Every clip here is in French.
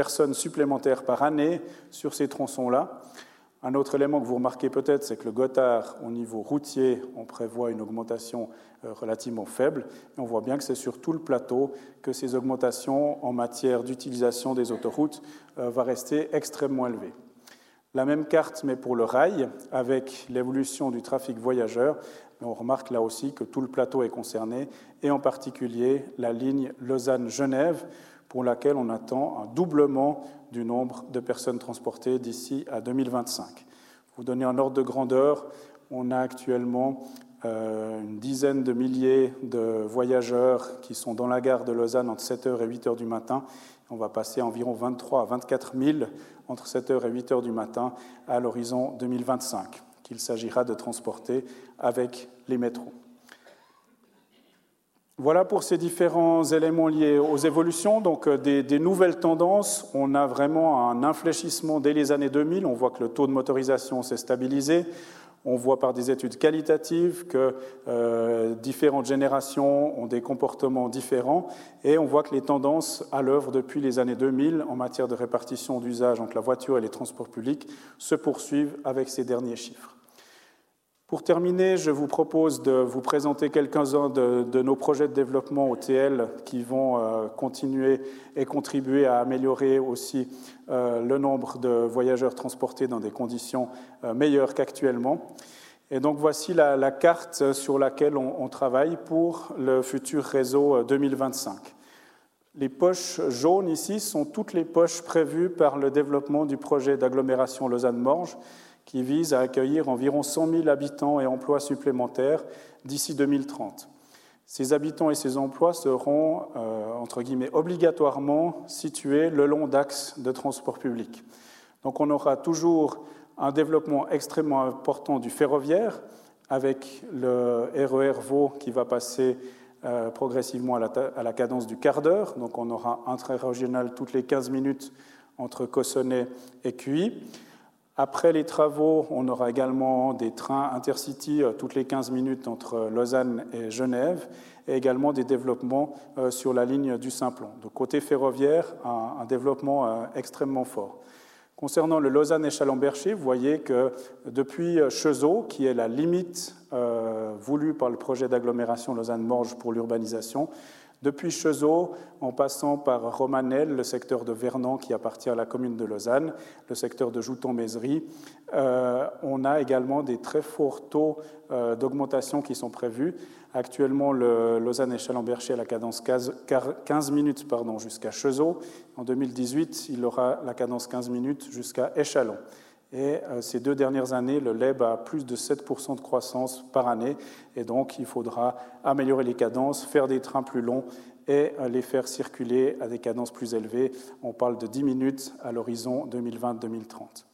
personnes supplémentaires par année sur ces tronçons-là. Un autre élément que vous remarquez peut-être, c'est que le Gothard, au niveau routier, on prévoit une augmentation euh, relativement faible. On voit bien que c'est sur tout le plateau que ces augmentations en matière d'utilisation des autoroutes euh, vont rester extrêmement élevées. La même carte, mais pour le rail, avec l'évolution du trafic voyageur. On remarque là aussi que tout le plateau est concerné, et en particulier la ligne Lausanne-Genève, pour laquelle on attend un doublement du nombre de personnes transportées d'ici à 2025. Pour vous donner un ordre de grandeur, on a actuellement euh, une dizaine de milliers de voyageurs qui sont dans la gare de Lausanne entre 7h et 8h du matin. On va passer à environ 23 à 24 000 entre 7h et 8h du matin à l'horizon 2025, qu'il s'agira de transporter avec les métros. Voilà pour ces différents éléments liés aux évolutions. Donc, euh, des, nouvelles tendances. On a vraiment un infléchissement dès les années 2000. On voit que le taux de motorisation s'est stabilisé. On voit par des études qualitatives que euh, différentes générations ont des comportements différents et on voit que les tendances à l'œuvre depuis les années 2000 en matière de répartition d'usage entre la voiture et les transports publics se poursuivent avec ces derniers chiffres. Pour terminer, je vous propose de vous présenter quelques-uns de, nos projets de développement OTL qui vont euh, continuer et contribuer à améliorer aussi euh, le nombre de voyageurs transportés dans des conditions euh, meilleures qu'actuellement. Et donc voici la, carte sur laquelle on, travaille pour le futur réseau 2025. Les poches jaunes ici sont toutes les poches prévues par le développement du projet d'agglomération Lausanne-Morges qui vise à accueillir environ 100 000 habitants et emplois supplémentaires d'ici 2030. Ces habitants et ces emplois seront, euh, entre guillemets, obligatoirement situés le long d'axes de transport public. Donc on aura toujours un développement extrêmement important du ferroviaire, avec le RER Vaud qui va passer euh, progressivement à la, à la, cadence du quart d'heure. Donc on aura un train régional toutes les 15 minutes entre Cossonay et Cuy. Après les travaux, on aura également des trains intercity euh, toutes les 15 minutes entre Lausanne et Genève, et également des développements euh, sur la ligne du Simplon. Donc côté ferroviaire, un, développement euh, extrêmement fort. Concernant le Lausanne et Chalon-Bercher, vous voyez que depuis Chezeaux, qui est la limite voulue par le projet d'agglomération Lausanne-Morges pour l'urbanisation, depuis Chezeaux, en passant par Romanel, le secteur de Vernon qui appartient à la commune de Lausanne, le secteur de Jouton-Mézerie, euh, on a également des très forts taux euh, d'augmentation qui sont prévus. Actuellement, le Lausanne et Chalon-Bercher à la cadence 15 minutes jusqu'à Chezeaux. En 2018, il aura la cadence 15 minutes jusqu'à Échalon. Et euh, ces deux dernières années, le LEB a plus de 7% de croissance par année. Et donc, il faudra améliorer les cadences, faire des trains plus longs et euh, les faire circuler à des cadences plus élevées. On parle de 10 minutes à l'horizon 2020-2030.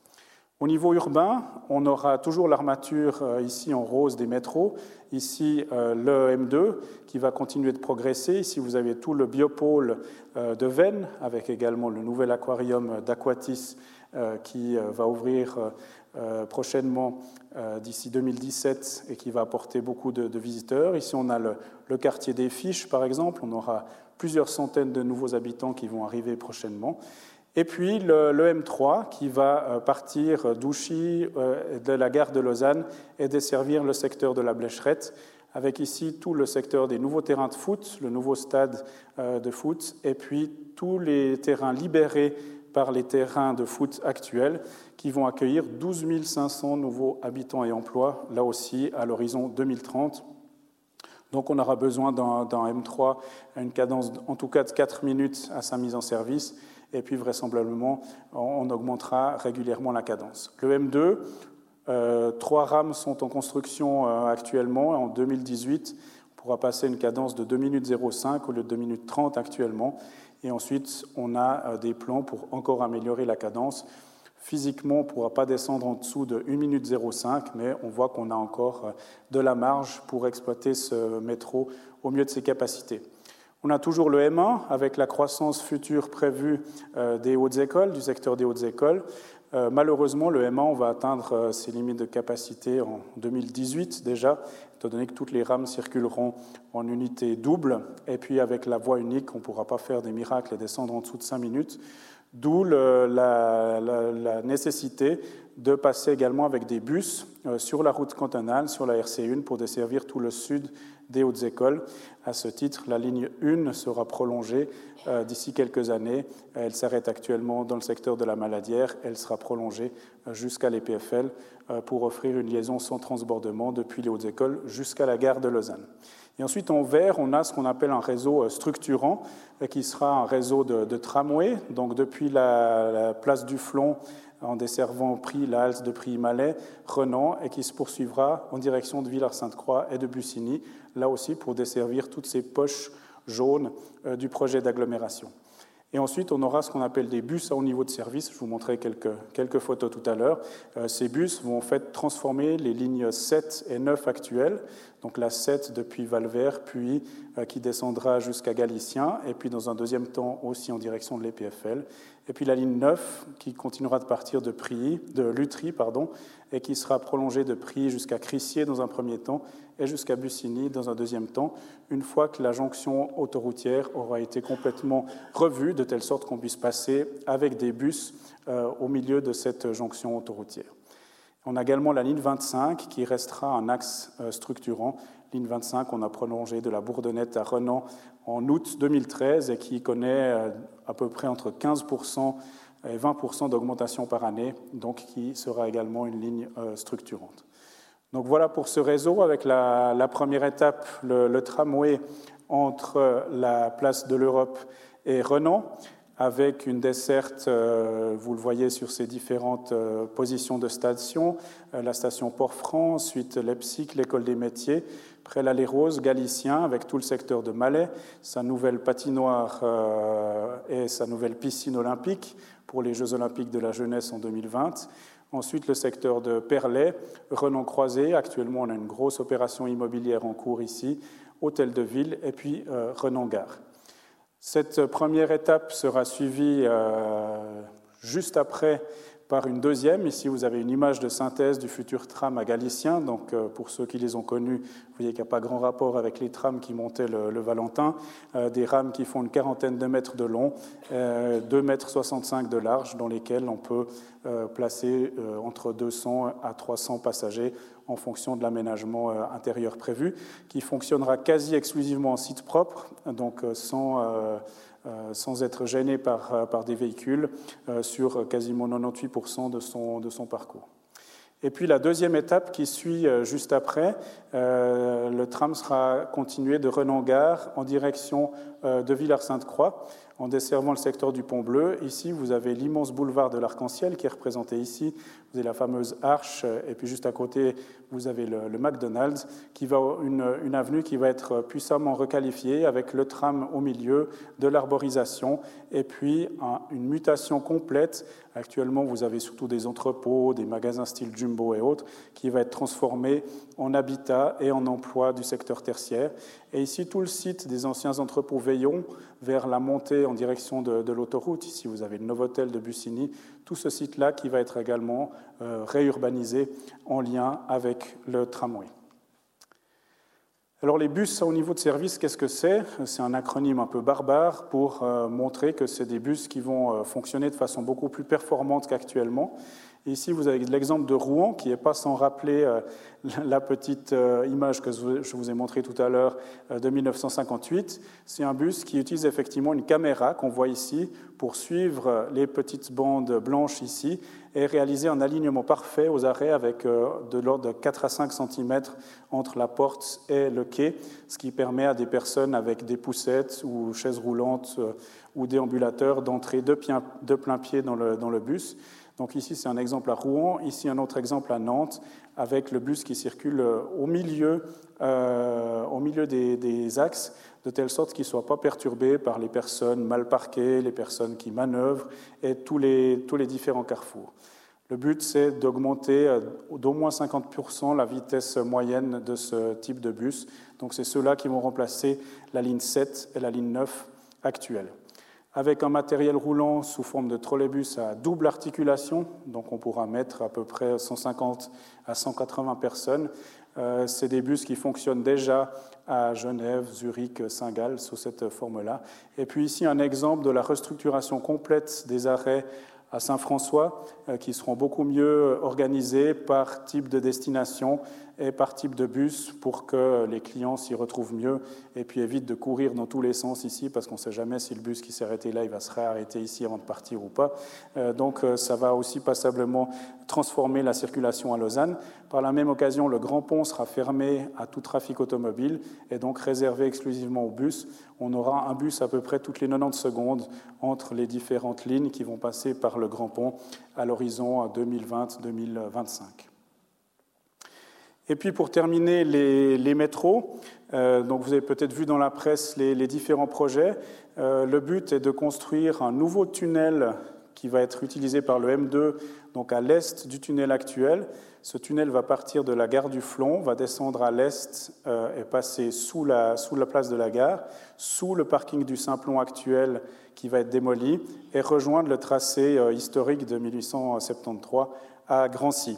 Au niveau urbain, on aura toujours l'armature euh, ici en rose des métros, ici le M2 qui va continuer de progresser. Ici, vous avez tout le biopôle de Vennes avec également le nouvel aquarium d'Aquatis qui euh, va ouvrir euh, prochainement d'ici 2017 et qui va apporter beaucoup de, visiteurs. Ici, on a le, quartier des Fiches, par exemple. On aura plusieurs centaines de nouveaux habitants qui vont arriver prochainement. Et puis le, M3 qui va partir d'Ouchy, de la gare de Lausanne et desservir le secteur de la Blécherette, avec ici tout le secteur des nouveaux terrains de foot, le nouveau stade de foot, et puis tous les terrains libérés par les terrains de foot actuels qui vont accueillir 12 500 nouveaux habitants et emplois, là aussi à l'horizon 2030. Donc on aura besoin d'un M3 à une cadence en tout cas de 4 minutes à sa mise en service et puis vraisemblablement on augmentera régulièrement la cadence. Le M2, euh, trois rames sont en construction euh, actuellement. En 2018, on pourra passer une cadence de 2 minutes 05 au lieu de 2 minutes 30 actuellement. Et ensuite, on a euh, des plans pour encore améliorer la cadence. Physiquement, on ne pourra pas descendre en dessous de 1 minute 05, mais on voit qu'on a encore euh, de la marge pour exploiter ce métro au mieux de ses capacités. On a toujours le M1 avec la croissance future prévue euh, des hautes écoles, du secteur des hautes écoles. Malheureusement, le M1 on va atteindre ses limites de capacité en 2018 déjà, étant donné que toutes les rames circuleront en unité double. Et puis avec la voie unique, on ne pourra pas faire des miracles et descendre en dessous de 5 minutes. D'où la, nécessité de passer également avec des bus euh, sur la route cantonale, sur la RC1, pour desservir tout le sud des hautes écoles. À ce titre, la ligne 1 sera prolongée euh, d'ici quelques années. Elle s'arrête actuellement dans le secteur de la Maladière. Elle sera prolongée euh, jusqu'à l'EPFL pour offrir une liaison sans transbordement depuis les hautes écoles jusqu'à la gare de Lausanne. Ensuite, en vert, on a ce qu'on appelle un réseau structurant, qui sera un réseau de, tramway. Donc, depuis la, la place du Flon en desservant Prix, la halte de Prix-Malais, Renan, et qui se poursuivra en direction de Villars-Sainte-Croix et de Bussigny, là aussi pour desservir toutes ces poches jaunes euh, du projet d'agglomération. Et ensuite, on aura ce qu'on appelle des bus à haut niveau de service. Je vous montrerai quelques, quelques photos tout à l'heure. Euh, ces bus vont en fait transformer les lignes 7 et 9 actuelles, donc la 7 depuis Valvert, puis euh, qui descendra jusqu'à Galicien, et puis dans un deuxième temps aussi en direction de l'EPFL, et puis la ligne 9 qui continuera de partir de, Prilly, de Lutry pardon, et qui sera prolongée de Prilly jusqu'à Crissier dans un premier temps et jusqu'à Bussigny dans un deuxième temps, une fois que la jonction autoroutière aura été complètement revue, de telle sorte qu'on puisse passer avec des bus euh, au milieu de cette jonction autoroutière. On a également la ligne 25 qui restera un axe euh, structurant. Ligne 25, on a prolongé de la Bourdonnette à Renan en août 2013 et qui connaît euh, à peu près entre 15% et 20% d'augmentation par année, donc qui sera également une ligne structurante. Donc voilà pour ce réseau, avec la, première étape, le, tramway entre la place de l'Europe et Renan, avec une desserte, euh, vous le voyez sur ces différentes positions de station, la station Port-Franc, ensuite Leipzig, l'école des métiers, près l'Allée Rose, Galicien, avec tout le secteur de Malais, sa nouvelle patinoire euh, et sa nouvelle piscine olympique pour les Jeux olympiques de la jeunesse en 2020. Ensuite, le secteur de Perlet, Renan-Croisé. Actuellement, on a une grosse opération immobilière en cours ici, Hôtel de Ville, et puis euh, Renan-Gare. Cette première étape sera suivie euh, juste après par une deuxième. Ici, vous avez une image de synthèse du futur tram à Galicien. Donc, euh, pour ceux qui les ont connus, vous voyez qu'il n'y a pas grand rapport avec les trams qui montaient le, Valentin. Euh, des rames qui font une quarantaine de mètres de long, euh, 2 mètres 65 de large, dans lesquelles on peut euh, placer entre 200 à 300 passagers en fonction de l'aménagement intérieur prévu, qui fonctionnera quasi exclusivement en site propre, donc sans euh, sans être gêné par, euh, par des véhicules euh, sur quasiment 98% de son, de son parcours. Et puis la deuxième étape qui suit juste après, le tram sera continué de Renan-Gare en direction de Villars-Sainte-Croix en desservant le secteur du Pont Bleu. Ici, vous avez l'immense boulevard de l'Arc-en-Ciel qui est représenté ici. Vous avez la fameuse arche, et puis juste à côté, vous avez le, McDonald's, qui va une, avenue qui va être puissamment requalifiée avec le tram au milieu, de l'arborisation, et puis une mutation complète. Actuellement, vous avez surtout des entrepôts, des magasins style Jumbo et autres, qui va être transformé en habitat et en emploi du secteur tertiaire. Et ici, tout le site des anciens entrepôts Vers la montée en direction de, l'autoroute. Ici, vous avez le Novotel de Bussigny, tout ce site-là qui va être également euh, réurbanisé en lien avec le tramway. Alors les bus haut niveau de service, qu'est-ce que c'est? C'est un acronyme un peu barbare pour euh, montrer que c'est des bus qui vont euh, fonctionner de façon beaucoup plus performante qu'actuellement ici, vous avez l'exemple de Rouen, qui n'est pas sans rappeler euh, la petite euh, image que je vous ai montrée tout à l'heure euh, de 1958. C'est un bus qui utilise effectivement une caméra qu'on voit ici pour suivre les petites bandes blanches ici et réaliser un alignement parfait aux arrêts avec de l'ordre de 4 à 5 cm entre la porte et le quai, ce qui permet à des personnes avec des poussettes ou chaises roulantes ou déambulateurs d'entrer de, plein pied dans le, dans le bus. Donc ici, c'est un exemple à Rouen, ici un autre exemple à Nantes, avec le bus qui circule euh, au milieu, euh, au milieu des, axes, de telle sorte qu'il ne soit pas perturbé par les personnes mal parquées, les personnes qui manœuvrent et tous les, différents carrefours. Le but, c'est d'augmenter euh, d'au moins 50% la vitesse moyenne de ce type de bus. Donc c'est ceux-là qui vont remplacer la ligne 7 et la ligne 9 actuelles avec un matériel roulant sous forme de trolleybus à double articulation, donc on pourra mettre à peu près 150 à 180 personnes, c'est des bus qui fonctionnent déjà à Genève, Zurich, Saint-Gall sous cette forme-là. Et puis ici un exemple de la restructuration complète des arrêts à Saint-François, qui seront beaucoup mieux organisés par type de destination et par type de bus pour que les clients s'y retrouvent mieux et puis évitent de courir dans tous les sens ici parce qu'on ne sait jamais si le bus qui s'est arrêté là, il va se réarrêter ici avant de partir ou pas. Euh, donc euh, ça va aussi passablement transformer la circulation à Lausanne. Par la même occasion, le grand pont sera fermé à tout trafic automobile et donc réservé exclusivement aux bus. On aura un bus à peu près toutes les 90 secondes entre les différentes lignes qui vont passer par le grand pont à l'horizon 2020-2025. Et puis pour terminer, les, métros. Euh, donc vous avez peut-être vu dans la presse les, différents projets. Euh, le but est de construire un nouveau tunnel qui va être utilisé par le M2, donc à l'est du tunnel actuel. Ce tunnel va partir de la gare du Flon, va descendre à l'est euh, et passer sous la, sous la place de la gare, sous le parking du Simplon actuel qui va être démoli, et rejoindre le tracé historique de 1873 à Grancy.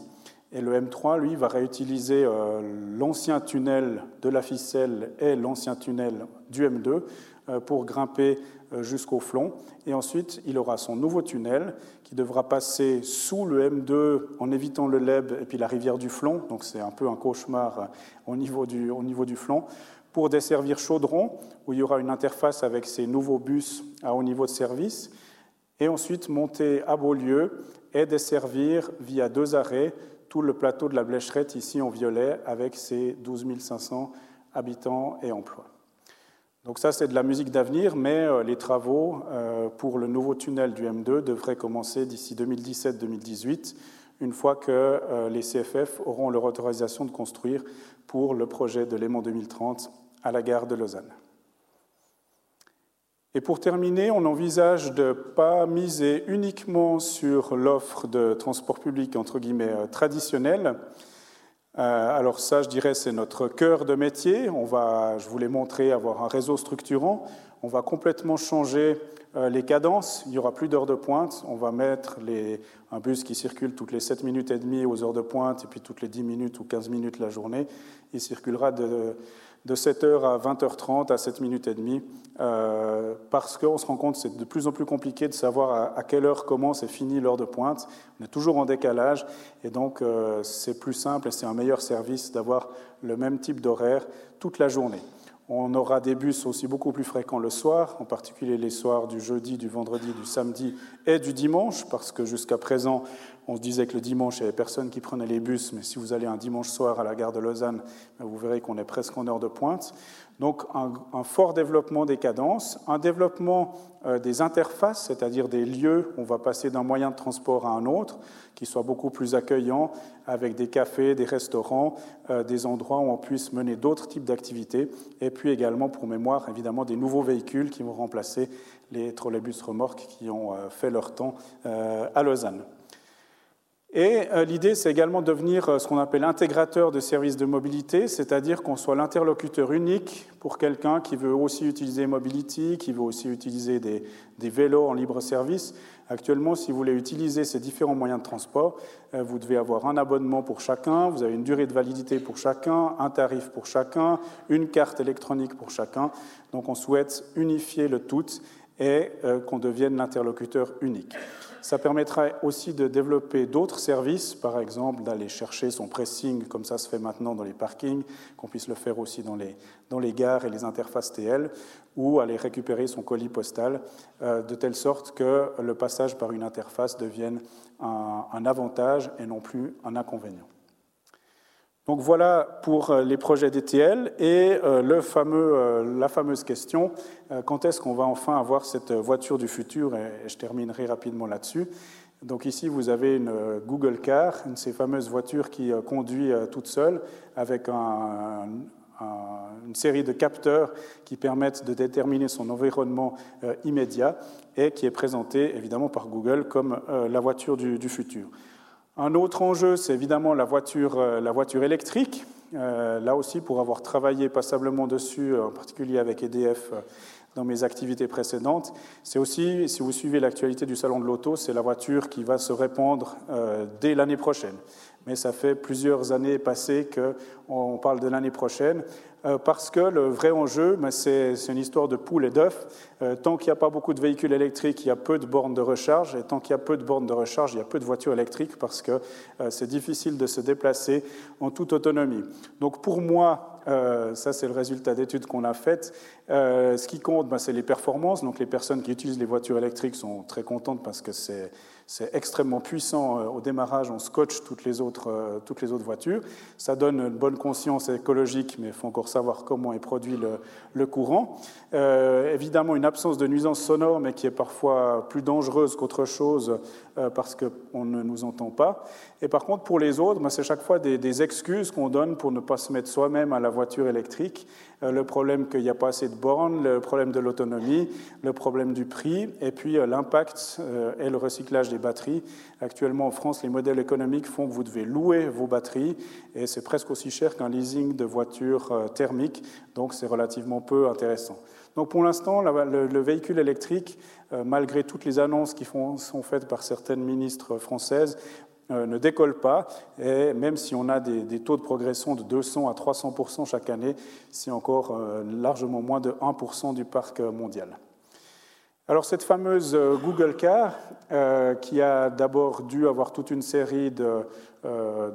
Et le M3, lui, va réutiliser euh, l'ancien tunnel de la ficelle et l'ancien tunnel du M2 euh, pour grimper euh, jusqu'au flon. Et ensuite, il aura son nouveau tunnel qui devra passer sous le M2 en évitant le Leb et puis la rivière du Flon. Donc c'est un peu un cauchemar au niveau du, au niveau du Flon pour desservir Chaudron, où il y aura une interface avec ces nouveaux bus à haut niveau de service, et ensuite monter à Beaulieu et desservir via deux arrêts tout le plateau de la Blécherette ici en violet avec ses 12 500 habitants et emplois. Donc ça, c'est de la musique d'avenir, mais euh, les travaux euh, pour le nouveau tunnel du M2 devraient commencer d'ici 2017-2018, une fois que euh, les CFF auront leur autorisation de construire pour le projet de Léman 2030 à la gare de Lausanne. Et pour terminer, on envisage de ne pas miser uniquement sur l'offre de transport public entre guillemets euh, traditionnelle. Euh, alors ça, je dirais, c'est notre cœur de métier. On va, je vous l'ai montré, avoir un réseau structurant. On va complètement changer euh, les cadences. Il n'y aura plus d'heures de pointe. On va mettre un bus qui circule toutes les 7 minutes et demie aux heures de pointe et puis toutes les 10 minutes ou 15 minutes la journée. Il circulera de, de 7h à 20h30 à 7 minutes et demie, euh, parce qu'on se rend compte que c'est de plus en plus compliqué de savoir à, quelle heure commence et finit l'heure de pointe. On est toujours en décalage, et donc euh, c'est plus simple et c'est un meilleur service d'avoir le même type d'horaire toute la journée. On aura des bus aussi beaucoup plus fréquents le soir, en particulier les soirs du jeudi, du vendredi, du samedi et du dimanche, parce que jusqu'à présent, on se disait que le dimanche, il n'y avait personne qui prenait les bus, mais si vous allez un dimanche soir à la gare de Lausanne, ben, vous verrez qu'on est presque en heure de pointe. Donc un, fort développement des cadences, un développement euh, des interfaces, c'est-à-dire des lieux où on va passer d'un moyen de transport à un autre, qui soit beaucoup plus accueillant, avec des cafés, des restaurants, euh, des endroits où on puisse mener d'autres types d'activités, et puis également, pour mémoire, évidemment, des nouveaux véhicules qui vont remplacer les trolleybus remorques qui ont euh, fait leur temps à Lausanne. Et euh, l'idée, c'est également de devenir euh, ce qu'on appelle intégrateur de services de mobilité, c'est-à-dire qu'on soit l'interlocuteur unique pour quelqu'un qui veut aussi utiliser Mobility, qui veut aussi utiliser des, vélos en libre service. Actuellement, si vous voulez utiliser ces différents moyens de transport, euh, vous devez avoir un abonnement pour chacun, vous avez une durée de validité pour chacun, un tarif pour chacun, une carte électronique pour chacun. Donc on souhaite unifier le tout et qu'on devienne l'interlocuteur unique. Ça permettra aussi de développer d'autres services, par exemple d'aller chercher son pressing, comme ça se fait maintenant dans les parkings, qu'on puisse le faire aussi dans les, dans les gares et les interfaces TL, ou aller récupérer son colis postal, euh, de telle sorte que le passage par une interface devienne un avantage et non plus un inconvénient. Donc voilà pour euh, les projets DTL et euh, euh, la fameuse question, quand est-ce qu'on va enfin avoir cette voiture du futur Et je terminerai rapidement là-dessus. Donc ici, vous avez une Google Car, une de ces fameuses voitures qui conduit toute seule, avec une série de capteurs qui permettent de déterminer son environnement immédiat et qui est présentée évidemment par Google comme la voiture du futur. Un autre enjeu, c'est évidemment la voiture, euh, électrique. Euh, là aussi, pour avoir travaillé passablement dessus, en particulier avec EDF dans mes activités précédentes. C'est aussi, si vous suivez l'actualité du Salon de l'Auto, c'est la voiture qui va se répandre euh, dès l'année prochaine. Mais ça fait plusieurs années passées qu'on parle de l'année prochaine. Euh, parce que le vrai enjeu, ben, c'est une histoire de poule et d'œuf. Euh, tant qu'il n'y a pas beaucoup de véhicules électriques, il y a peu de bornes de recharge, et tant qu'il y a peu de bornes de recharge, il y a peu de voitures électriques, parce que euh, c'est difficile de se déplacer en toute autonomie. Donc pour moi, ça c'est le résultat d'études qu'on a faites, ce qui compte, ben, c'est les performances. Donc les personnes qui utilisent les voitures électriques sont très contentes parce que c'est c'est extrêmement puissant euh, au démarrage, on scotche toutes les autres, euh, toutes les autres voitures. Ça donne une bonne conscience écologique, mais il faut encore savoir comment est produit le, courant. Euh, évidemment, une absence de nuisance sonore, mais qui est parfois plus dangereuse qu'autre chose parce qu'on ne nous entend pas. Et par contre, pour les autres, ben, c'est chaque fois des excuses qu'on donne pour ne pas se mettre soi-même à la voiture électrique. le problème qu'il n'y a pas assez de bornes, le problème de l'autonomie, le problème du prix, et puis l'impact et le recyclage des batteries. Actuellement en France, les modèles économiques font que vous devez louer vos batteries et c'est presque aussi cher qu'un leasing de voiture euh, thermique, donc c'est relativement peu intéressant. Donc pour l'instant, le, véhicule électrique, euh, malgré toutes les annonces qui sont faites par certaines ministres françaises, euh, ne décolle pas, et même si on a des, taux de progression de 200 à 300% chaque année, c'est encore largement moins de 1% du parc mondial. Alors cette fameuse euh, Google Car, euh, qui a d'abord dû avoir toute une série euh,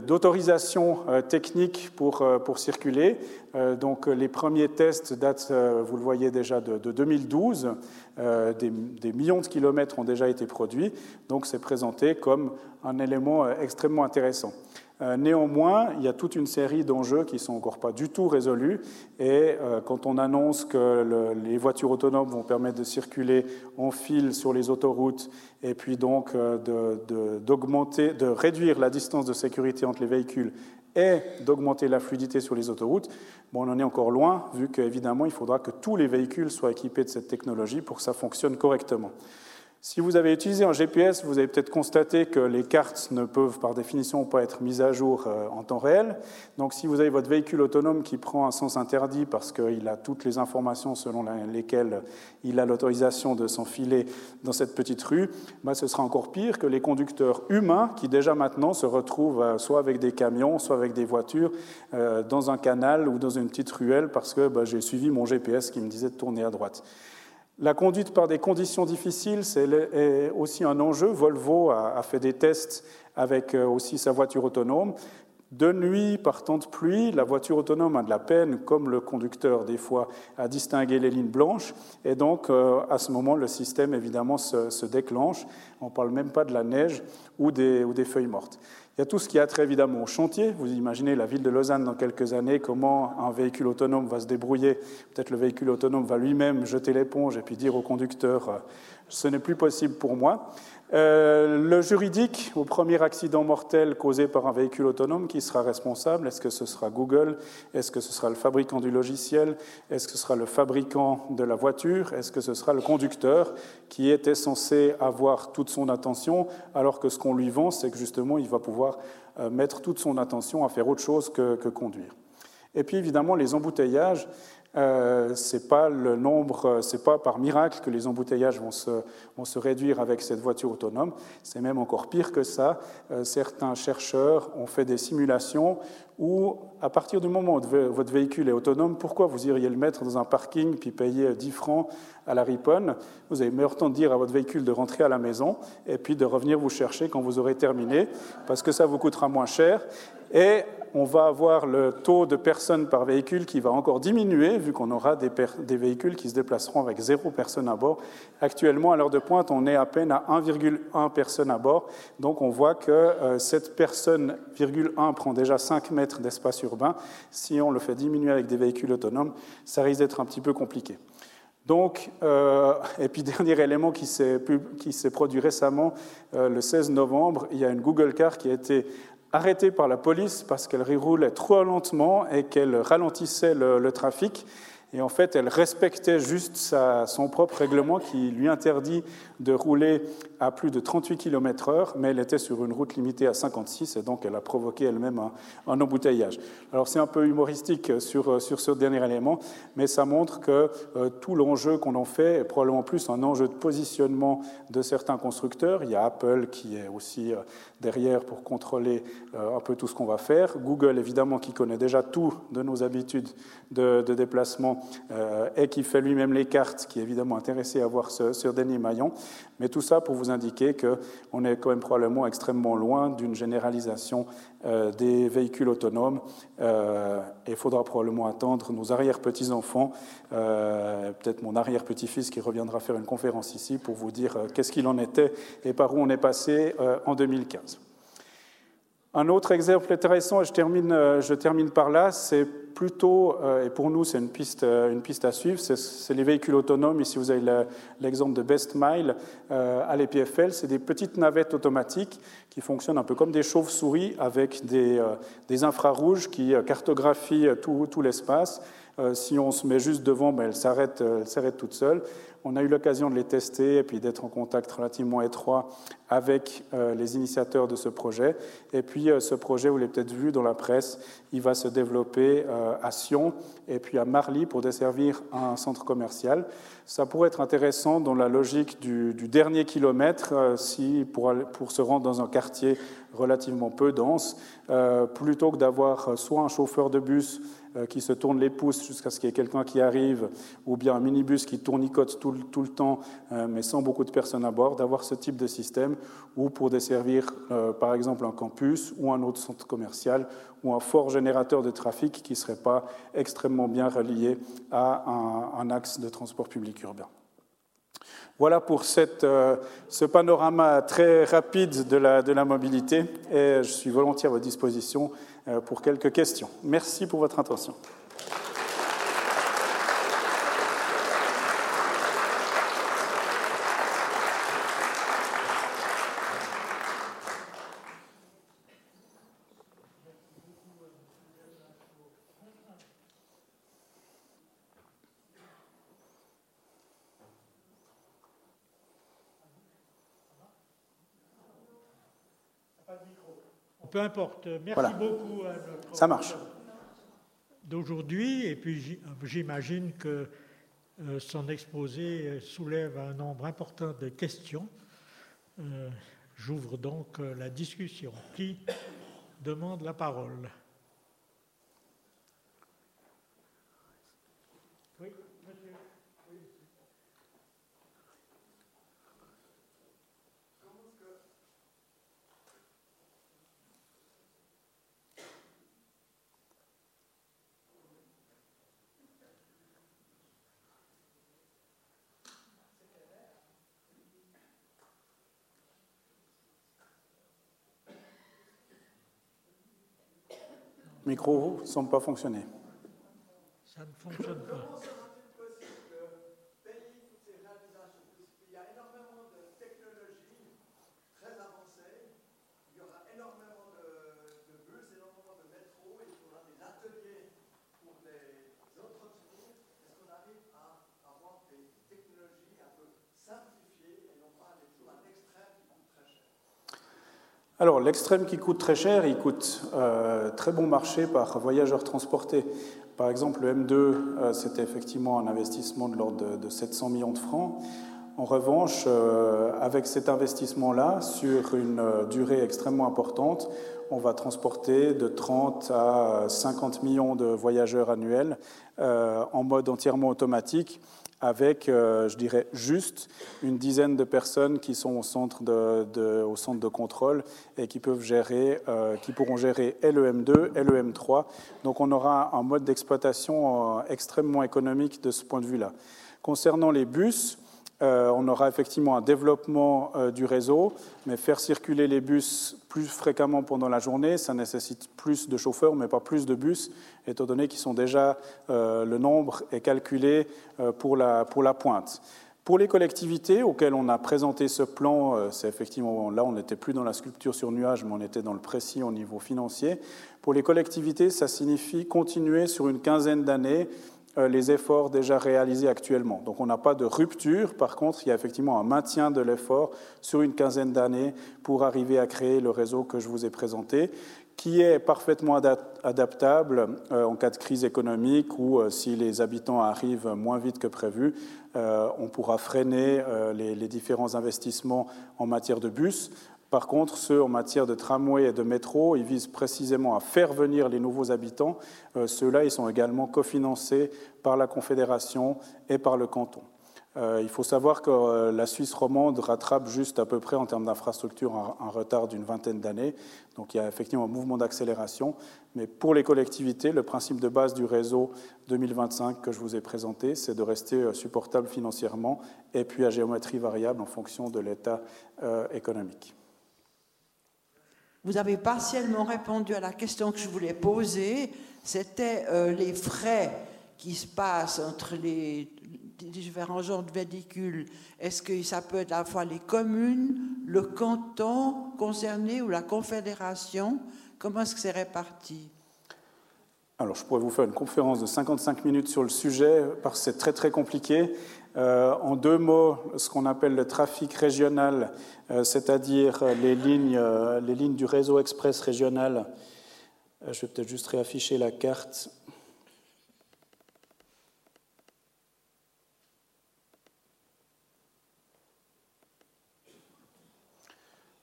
d'autorisations techniques pour, pour circuler. donc les premiers tests datent, vous le voyez déjà, de, 2012. Des, des, millions de kilomètres ont déjà été produits. Donc c'est présenté comme un élément extrêmement intéressant. Euh, néanmoins, il y a toute une série d'enjeux qui ne sont encore pas du tout résolus. Et euh, quand on annonce que les voitures autonomes vont permettre de circuler en file sur les autoroutes et puis donc euh, d'augmenter, de, réduire la distance de sécurité entre les véhicules et d'augmenter la fluidité sur les autoroutes, bon, on en est encore loin, vu qu'évidemment, il faudra que tous les véhicules soient équipés de cette technologie pour que ça fonctionne correctement. Si vous avez utilisé un GPS, vous avez peut-être constaté que les cartes ne peuvent par définition pas être mises à jour euh, en temps réel. Donc si vous avez votre véhicule autonome qui prend un sens interdit parce qu'il a toutes les informations selon lesquelles il a l'autorisation de s'enfiler dans cette petite rue, bah, ce sera encore pire que les conducteurs humains qui déjà maintenant se retrouvent euh, soit avec des camions, soit avec des voitures euh, dans un canal ou dans une petite ruelle parce que bah, j'ai suivi mon GPS qui me disait de tourner à droite. La conduite par des conditions difficiles, c'est aussi un enjeu. Volvo a fait des tests avec euh, aussi sa voiture autonome. De nuit, par temps de pluie, la voiture autonome a de la peine, comme le conducteur des fois, à distinguer les lignes blanches. Et donc, euh, à ce moment, le système, évidemment, se, déclenche. On ne parle même pas de la neige ou des, ou des feuilles mortes. Il y a tout ce qui a trait évidemment au chantier. Vous imaginez la ville de Lausanne dans quelques années, comment un véhicule autonome va se débrouiller. Peut-être le véhicule autonome va lui-même jeter l'éponge et puis dire au conducteur euh, ce n'est plus possible pour moi. Euh, le juridique, au premier accident mortel causé par un véhicule autonome, qui sera responsable Est-ce que ce sera Google? Est-ce que ce sera le fabricant du logiciel? Est-ce que ce sera le fabricant de la voiture? Est-ce que ce sera le conducteur qui était censé avoir toute son attention alors que ce qu'on lui vend, c'est que justement, il va pouvoir euh, mettre toute son attention à faire autre chose que, que conduire? Et puis évidemment, les embouteillages. Euh, c'est pas le nombre, c'est pas par miracle que les embouteillages vont se, vont se réduire avec cette voiture autonome. C'est même encore pire que ça. Euh, certains chercheurs ont fait des simulations où, à partir du moment où votre véhicule est autonome, pourquoi vous iriez le mettre dans un parking puis payer 10 francs à la riponne? Vous avez meilleur temps de dire à votre véhicule de rentrer à la maison et puis de revenir vous chercher quand vous aurez terminé, parce que ça vous coûtera moins cher. Et on va avoir le taux de personnes par véhicule qui va encore diminuer, vu qu'on aura des, véhicules qui se déplaceront avec zéro personne à bord. Actuellement, à l'heure de pointe, on est à peine à 1,1 personne à bord. Donc on voit que euh, cette personne, 1 prend déjà 5 mètres d'espace urbain. Si on le fait diminuer avec des véhicules autonomes, ça risque d'être un petit peu compliqué. Donc, euh, et puis dernier élément qui s'est produit récemment, euh, le 16 novembre, il y a une Google Car qui a été arrêtée par la police parce qu'elle roulait trop lentement et qu'elle ralentissait le, trafic. Et en fait, elle respectait juste son propre règlement qui lui interdit de rouler à plus de 38 km/h, mais elle était sur une route limitée à 56 et donc elle a provoqué elle-même un, embouteillage. Alors c'est un peu humoristique sur, sur ce dernier élément, mais ça montre que euh, tout l'enjeu qu'on en fait est probablement plus un enjeu de positionnement de certains constructeurs. Il y a Apple qui est aussi euh, derrière pour contrôler euh, un peu tout ce qu'on va faire. Google, évidemment, qui connaît déjà tout de nos habitudes de, déplacement et qui fait lui-même les cartes, qui est évidemment intéressé à voir ce dernier maillon. Mais tout ça pour vous indiquer qu'on est quand même probablement extrêmement loin d'une généralisation euh, des véhicules autonomes. Euh, et il faudra probablement attendre nos arrière-petits-enfants, euh, peut-être mon arrière-petit-fils qui reviendra faire une conférence ici pour vous dire qu'est-ce qu'il en était et par où on est passé en 2015. Un autre exemple intéressant, et je termine, euh, par là, c'est plutôt, euh, et pour nous c'est une piste, euh, une piste à suivre, c'est les véhicules autonomes. Ici vous avez l'exemple de Best Mile à l'EPFL, c'est des petites navettes automatiques qui fonctionnent un peu comme des chauves-souris avec des, infrarouges qui cartographient tout, tout l'espace. si on se met juste devant, ben, elle s'arrête toute seule. On a eu l'occasion de les tester et puis d'être en contact relativement étroit avec euh, les initiateurs de ce projet. Et puis euh, ce projet, vous l'avez peut-être vu dans la presse, il va se développer euh, à Sion et puis à Marly pour desservir un centre commercial. Ça pourrait être intéressant dans la logique du, dernier kilomètre, si pour, se rendre dans un quartier relativement peu dense, plutôt que d'avoir soit un chauffeur de bus qui se tourne les pouces jusqu'à ce qu'il y ait quelqu'un qui arrive, ou bien un minibus qui tournicote tout, tout le temps, euh, mais sans beaucoup de personnes à bord, d'avoir ce type de système, ou pour desservir euh, par exemple un campus ou un autre centre commercial, ou un fort générateur de trafic qui ne serait pas extrêmement bien relié à un, axe de transport public urbain. Voilà pour cette, ce panorama très rapide de la, de la mobilité et je suis volontiers à votre disposition euh, pour quelques questions. Merci pour votre attention. Peu importe. Merci beaucoup à notre Ça marche. d'aujourd'hui. Et puis j'imagine que euh, son exposé soulève un nombre important de questions. Euh, j'ouvre donc euh, la discussion. Qui demande la parole? Micro ne semble pas fonctionner. Ça ne fonctionne pas. Alors, l'extrême qui coûte très cher, il coûte euh, très bon marché par voyageurs transportés. Par exemple, le M2, euh, c'était effectivement un investissement de l'ordre de, 700 millions de francs. En revanche, euh, avec cet investissement-là, sur une durée extrêmement importante, on va transporter de 30 à 50 millions de voyageurs annuels en mode entièrement automatique avec, euh, je dirais, juste une dizaine de personnes qui sont au centre de, au centre de contrôle et qui, peuvent gérer, euh, qui pourront gérer LEM2 et LEM3. Donc on aura un mode d'exploitation euh, extrêmement économique de ce point de vue-là. Concernant les bus, euh, on aura effectivement un développement euh, du réseau, mais faire circuler les bus plus fréquemment pendant la journée, ça nécessite plus de chauffeurs, mais pas plus de bus, étant donné qu'ils sont déjà, euh, le nombre est calculé pour la, pour la pointe. Pour les collectivités auxquelles on a présenté ce plan, c'est effectivement là, on n'était plus dans la sculpture sur nuage, mais on était dans le précis au niveau financier. Pour les collectivités, ça signifie continuer sur une quinzaine d'années les efforts déjà réalisés actuellement. Donc on n'a pas de rupture, par contre il y a effectivement un maintien de l'effort sur une quinzaine d'années pour arriver à créer le réseau que je vous ai présenté, qui est parfaitement adaptable euh, en cas de crise économique ou euh, si les habitants arrivent moins vite que prévu, on pourra freiner les, différents investissements en matière de bus. Par contre, ceux en matière de tramway et de métro, ils visent précisément à faire venir les nouveaux habitants. Euh, ceux-là, ils sont également cofinancés par la Confédération et par le canton. Euh, il faut savoir que euh, la Suisse romande rattrape juste à peu près en termes d'infrastructure un, retard d'une vingtaine d'années. Donc il y a effectivement un mouvement d'accélération. Mais pour les collectivités, le principe de base du réseau 2025 que je vous ai présenté, c'est de rester supportable financièrement et puis à géométrie variable en fonction de l'état économique. Vous avez partiellement répondu à la question que je voulais poser. C'était euh, les frais qui se passent entre les différents genres de véhicules. Est-ce que ça peut être à la fois les communes, le canton concerné ou la confédération? Comment est-ce que c'est réparti? Alors, je pourrais vous faire une conférence de 55 minutes sur le sujet, parce que c'est très très compliqué. Euh, en deux mots, ce qu'on appelle le trafic régional, euh, c'est-à-dire les lignes, euh, les lignes du réseau express régional. je vais peut-être juste réafficher la carte.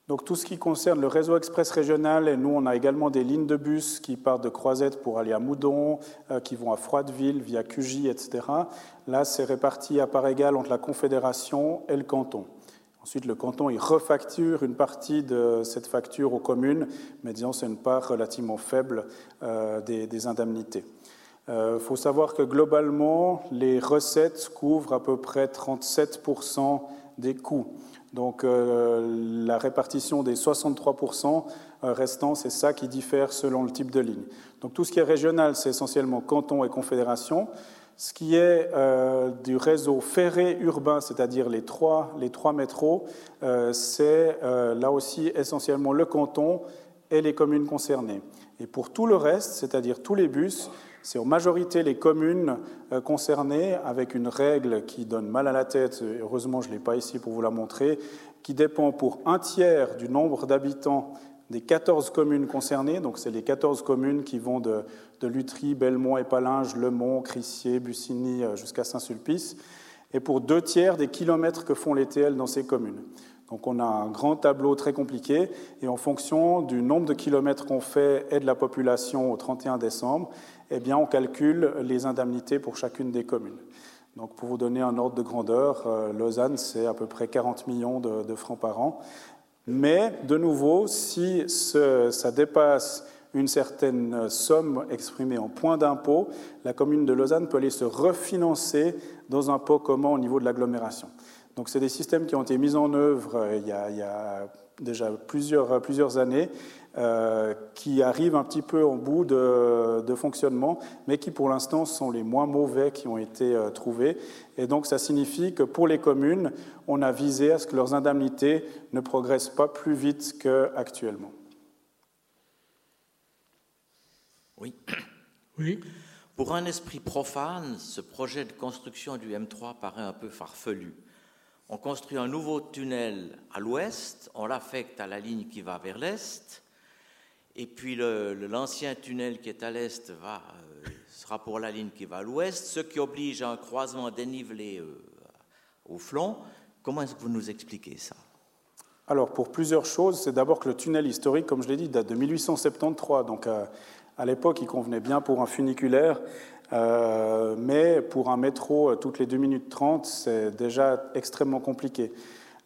Donc tout ce qui concerne le réseau express régional, et nous on a également des lignes de bus qui partent de Croisette pour aller à Moudon, euh, qui vont à Froideville via Cugy, etc. Là c'est réparti à part égale entre la Confédération et le canton. Ensuite le canton il refacture une partie de cette facture aux communes, mais disons c'est une part relativement faible euh, des, indemnités. Il euh, faut savoir que globalement les recettes couvrent à peu près 37% des coûts. Donc euh, la répartition des 63% euh, restants, c'est ça qui diffère selon le type de ligne. Donc tout ce qui est régional, c'est essentiellement canton et confédération. Ce qui est euh, du réseau ferré urbain, c'est-à-dire les trois, les trois métros, c'est là aussi essentiellement le canton et les communes concernées. Et pour tout le reste, c'est-à-dire tous les bus, c'est en majorité les communes euh, concernées, avec une règle qui donne mal à la tête, heureusement je ne l'ai pas ici pour vous la montrer, qui dépend pour un tiers du nombre d'habitants des 14 communes concernées, donc c'est les 14 communes qui vont de, Lutry, Belmont, Épalinges, Le Mont, Crissier, Bussigny euh, jusqu'à Saint-Sulpice, et pour deux tiers des kilomètres que font les TL dans ces communes. Donc on a un grand tableau très compliqué. Et en fonction du nombre de kilomètres qu'on fait et de la population au 31 décembre, eh bien on calcule les indemnités pour chacune des communes. Donc pour vous donner un ordre de grandeur, euh, Lausanne c'est à peu près 40 millions de, francs par an. Mais de nouveau, si ça dépasse une certaine somme exprimée en points d'impôt, la commune de Lausanne peut aller se refinancer dans un pot commun au niveau de l'agglomération. Donc, c'est des systèmes qui ont été mis en œuvre euh, il y a, déjà plusieurs, plusieurs années, euh, qui arrivent un petit peu en bout de, fonctionnement, mais qui pour l'instant sont les moins mauvais qui ont été euh, trouvés. Et donc, ça signifie que pour les communes, on a visé à ce que leurs indemnités ne progressent pas plus vite qu'actuellement. Oui. Oui. Pour un esprit profane, ce projet de construction du M3 paraît un peu farfelu on construit un nouveau tunnel à l'ouest, on l'affecte à la ligne qui va vers l'est, et puis l'ancien tunnel qui est à l'est euh, sera pour la ligne qui va à l'ouest, ce qui oblige à un croisement dénivelé euh, au flanc. Comment est-ce que vous nous expliquez ça? Alors, pour plusieurs choses, c'est d'abord que le tunnel historique, comme je l'ai dit, date de 1873, donc euh, à l'époque, il convenait bien pour un funiculaire. Mais pour un métro toutes les 2 minutes 30, c'est déjà extrêmement compliqué.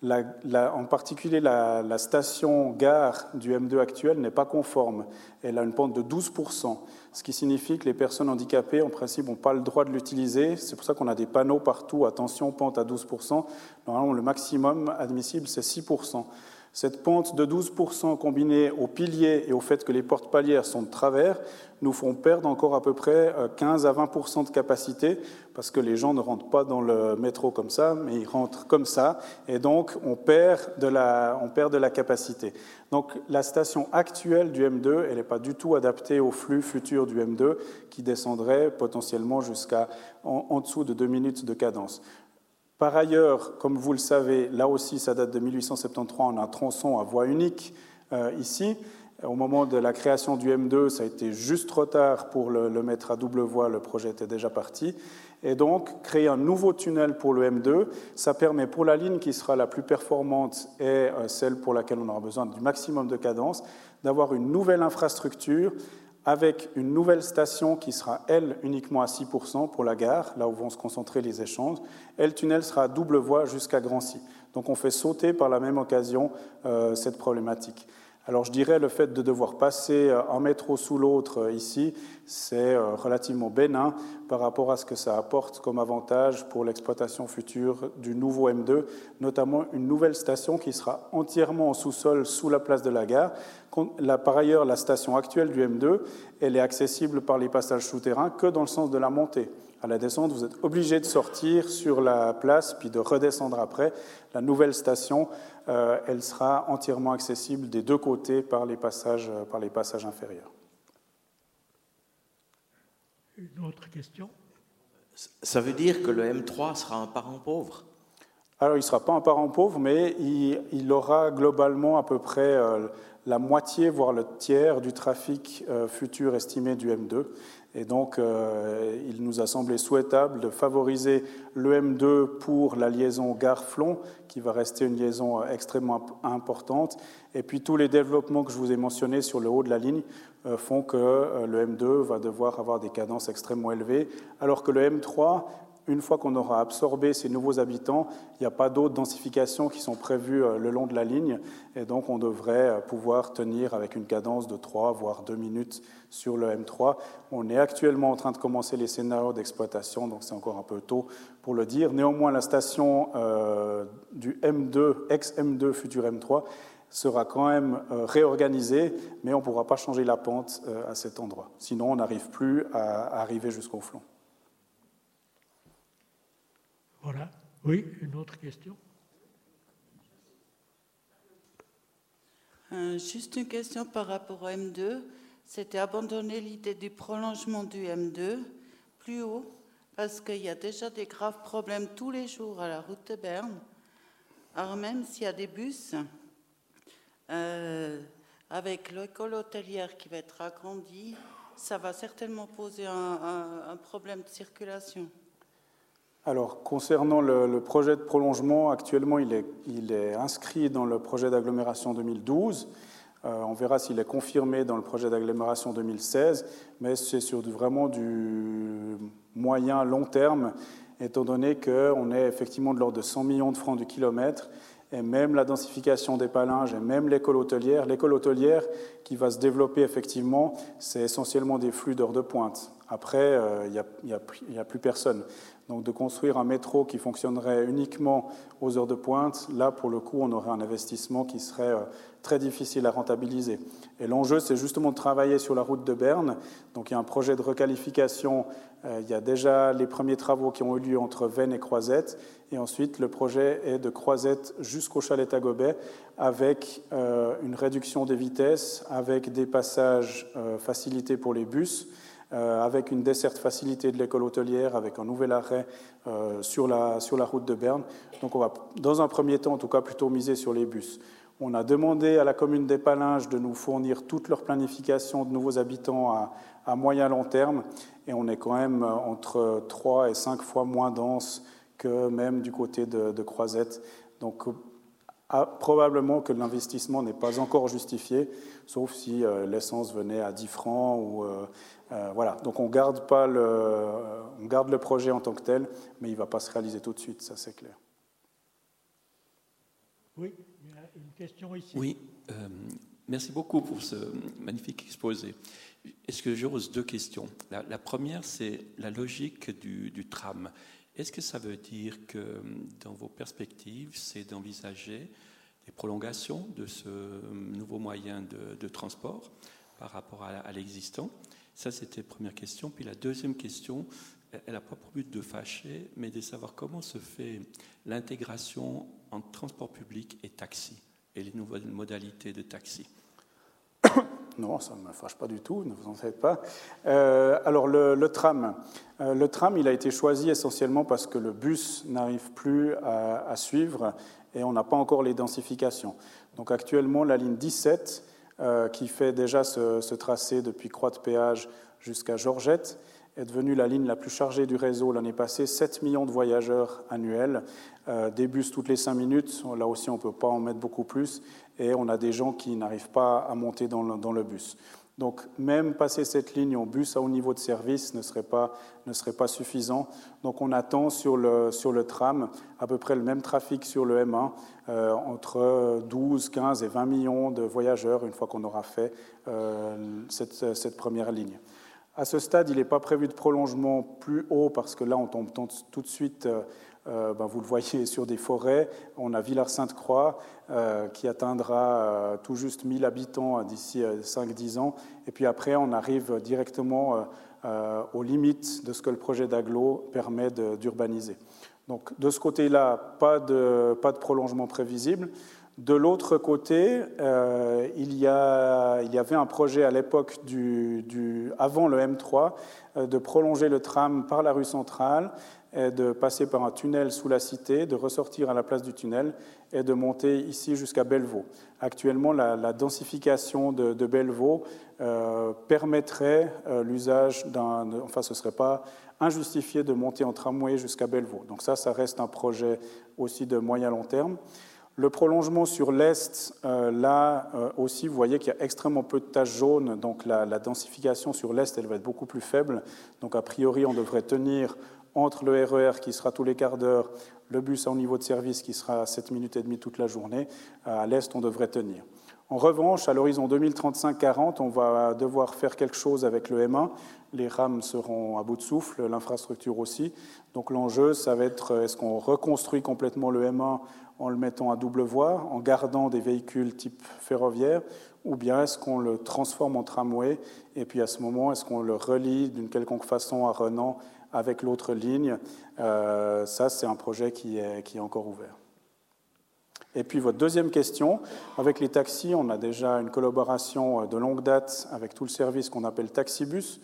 En particulier, la, station gare du M2 actuel n'est pas conforme. Elle a une pente de 12%, ce qui signifie que les personnes handicapées, en principe, n'ont pas le droit de l'utiliser. C'est pour ça qu'on a des panneaux partout, attention, pente à 12%. Normalement, le maximum admissible, c'est 6%. Cette pente de 12% combinée au pilier et au fait que les portes palières sont de travers nous font perdre encore à peu près 15 euh, à 20% de capacité parce que les gens ne rentrent pas dans le métro comme ça, mais ils rentrent comme ça et donc on perd de la, on perd de la capacité. Donc la station actuelle du M2, elle n'est pas du tout adaptée au flux futur du M2 qui descendrait potentiellement jusqu'à en, en dessous de 2 minutes de cadence. Par ailleurs, comme vous le savez, là aussi, ça date de 1873, on a un tronçon à voie unique euh, ici. Au moment de la création du M2, ça a été juste trop tard pour le, mettre à double voie, le projet était déjà parti. Et donc, créer un nouveau tunnel pour le M2, ça permet pour la ligne qui sera la plus performante et euh, celle pour laquelle on aura besoin du maximum de cadence, d'avoir une nouvelle infrastructure avec une nouvelle station qui sera, elle, uniquement à 6% pour la gare, là où vont se concentrer les échanges, et le tunnel sera à double voie jusqu'à Grancy. Donc on fait sauter par la même occasion euh, cette problématique. Alors je dirais le fait de devoir passer euh, un métro sous l'autre euh, ici, c'est euh, relativement bénin par rapport à ce que ça apporte comme avantage pour l'exploitation future du nouveau M2, notamment une nouvelle station qui sera entièrement en sous-sol sous la place de la gare. Par ailleurs, la station actuelle du M2, elle est accessible par les passages souterrains que dans le sens de la montée. À la descente, vous êtes obligé de sortir sur la place puis de redescendre après. La nouvelle station, euh, elle sera entièrement accessible des deux côtés par les passages, euh, par les passages inférieurs. Une autre question? Ça veut dire que le M3 sera un parent pauvre? Alors, il ne sera pas un parent pauvre, mais il, aura globalement à peu près euh, la moitié, voire le tiers du trafic futur estimé du M2. Et donc, euh, il nous a semblé souhaitable de favoriser le M2 pour la liaison Gare-Flon, qui va rester une liaison euh, extrêmement importante. Et puis, tous les développements que je vous ai mentionnés sur le haut de la ligne euh, font que le M2 va devoir avoir des cadences extrêmement élevées, alors que le M3 une fois qu'on aura absorbé ces nouveaux habitants, il n'y a pas d'autres densifications qui sont prévues euh, le long de la ligne, et donc on devrait euh, pouvoir tenir avec une cadence de 3 voire 2 minutes sur le M3. On est actuellement en train de commencer les scénarios d'exploitation, donc c'est encore un peu tôt pour le dire. Néanmoins, la station euh, du M2, ex-M2, futur M3, sera quand même réorganisée, mais on ne pourra pas changer la pente à cet endroit. Sinon, on n'arrive plus à arriver jusqu'au flanc. Voilà. Oui, une autre question? Euh, Juste une question par rapport au M2. C'était abandonner l'idée du prolongement du M2 plus haut, parce qu'il y a déjà des graves problèmes tous les jours à la route de Berne. Alors même s'il y a des bus, euh, avec l'école hôtelière qui va être agrandie, ça va certainement poser un problème de circulation. Alors, concernant le, projet de prolongement, actuellement, il est, inscrit dans le projet d'agglomération 2012. Euh, on verra s'il est confirmé dans le projet d'agglomération 2016, mais c'est sur vraiment du moyen long terme, étant donné qu'on est effectivement de l'ordre de 100 millions de francs du kilomètre, et même la densification des palinges, et même l'école hôtelière. L'école hôtelière qui va se développer effectivement, c'est essentiellement des flux d'heures de pointe. Après, euh, il n'y a, plus personne. Donc de construire un métro qui fonctionnerait uniquement aux heures de pointe, là pour le coup on aurait un investissement qui serait euh, très difficile à rentabiliser. Et l'enjeu c'est justement de travailler sur la route de Berne. Donc il y a un projet de requalification, euh, il y a déjà les premiers travaux qui ont eu lieu entre Vennes et Croisette, et ensuite le projet est de Croisette jusqu'au chalet à Gobet avec euh, une réduction des vitesses, avec des passages facilités pour les bus avec une desserte facilitée de l'école hôtelière, avec un nouvel arrêt euh, sur, la, sur la route de Berne. Donc on va, dans un premier temps, en tout cas, plutôt miser sur les bus. On a demandé à la commune des Palinges de nous fournir toute leur planification de nouveaux habitants à, à moyen long terme, et on est quand même entre 3 et 5 fois moins dense que même du côté de, Croisette. Donc probablement que l'investissement n'est pas encore justifié, sauf si euh, l'essence venait à 10 francs ou euh, voilà, donc on garde, pas le, on garde le projet en tant que tel, mais il ne va pas se réaliser tout de suite, ça c'est clair. Oui, il y a une question ici. Oui, euh, merci beaucoup pour ce magnifique exposé. Est-ce que j'ose deux questions? La, première, c'est la logique du, du tram. Est-ce que ça veut dire que dans vos perspectives, c'est d'envisager prolongations de ce nouveau moyen de, transport par rapport à, l'existant? Ça, c'était première question. Puis la deuxième question, elle n'a pas pour but de fâcher, mais de savoir comment se fait l'intégration entre transport public et taxi et les nouvelles modalités de taxi. Non, ça ne me fâche pas du tout, ne vous en faites pas. Euh, alors le, tram, euh, le tram, il a été choisi essentiellement parce que le bus n'arrive plus à, suivre et on n'a pas encore les densifications. Donc actuellement, la ligne 17, euh, qui fait déjà ce, tracé depuis Croix de Péage jusqu'à Georgette, est devenue la ligne la plus chargée du réseau l'année passée, 7 millions de voyageurs annuels, euh, des bus toutes les 5 minutes, là aussi on ne peut pas en mettre beaucoup plus, et on a des gens qui n'arrivent pas à monter dans le, bus. Donc même passer cette ligne en bus à haut niveau de service ne serait pas, ne serait pas suffisant. Donc on attend sur le, sur le tram à peu près le même trafic sur le M1, euh, entre 12, 15 et 20 millions de voyageurs une fois qu'on aura fait euh, cette, cette première ligne. À ce stade, il n'est pas prévu de prolongement plus haut parce que là, on tombe tout de suite, euh, euh, ben, vous le voyez, sur des forêts. On a Villars-Sainte-Croix euh, qui atteindra tout juste 1000 habitants d'ici 5-10 ans. Et puis après, on arrive directement aux limites de ce que le projet d'aglo permet d'urbaniser. Donc de ce côté-là, pas de, prolongement prévisible. De l'autre côté, euh, il, y avait un projet à l'époque, avant le M3, euh, de prolonger le tram par la rue centrale, et de passer par un tunnel sous la cité, de ressortir à la place du tunnel et de monter ici jusqu'à Bellevaux. Actuellement, la, densification de, Bellevaux euh, permettrait l'usage d'un... Enfin, ce ne serait pas injustifié de monter en tramway jusqu'à Bellevaux. Donc ça, ça reste un projet aussi de moyen long terme. Le prolongement sur l'est, euh, là euh, aussi, vous voyez qu'il y a extrêmement peu de taches jaunes, donc la, densification sur l'est, elle va être beaucoup plus faible. Donc a priori, on devrait tenir entre le RER e qui sera tous les quarts d'heure, le bus à haut niveau de service qui sera à 7 minutes et demie toute la journée. À l'est, on devrait tenir. En revanche, à l'horizon 2035-40, on va devoir faire quelque chose avec le M1. Les rames seront à bout de souffle, l'infrastructure aussi. Donc l'enjeu, ça va être est-ce qu'on reconstruit complètement le M1 en le mettant à double voie, en gardant des véhicules type ferroviaire, ou bien est-ce qu'on le transforme en tramway et puis à ce moment, est-ce qu'on le relie d'une quelconque façon à Renan avec l'autre ligne euh, Ça, c'est un projet qui est, qui est encore ouvert. Et puis votre deuxième question, avec les taxis, on a déjà une collaboration de longue date avec tout le service qu'on appelle Taxibus.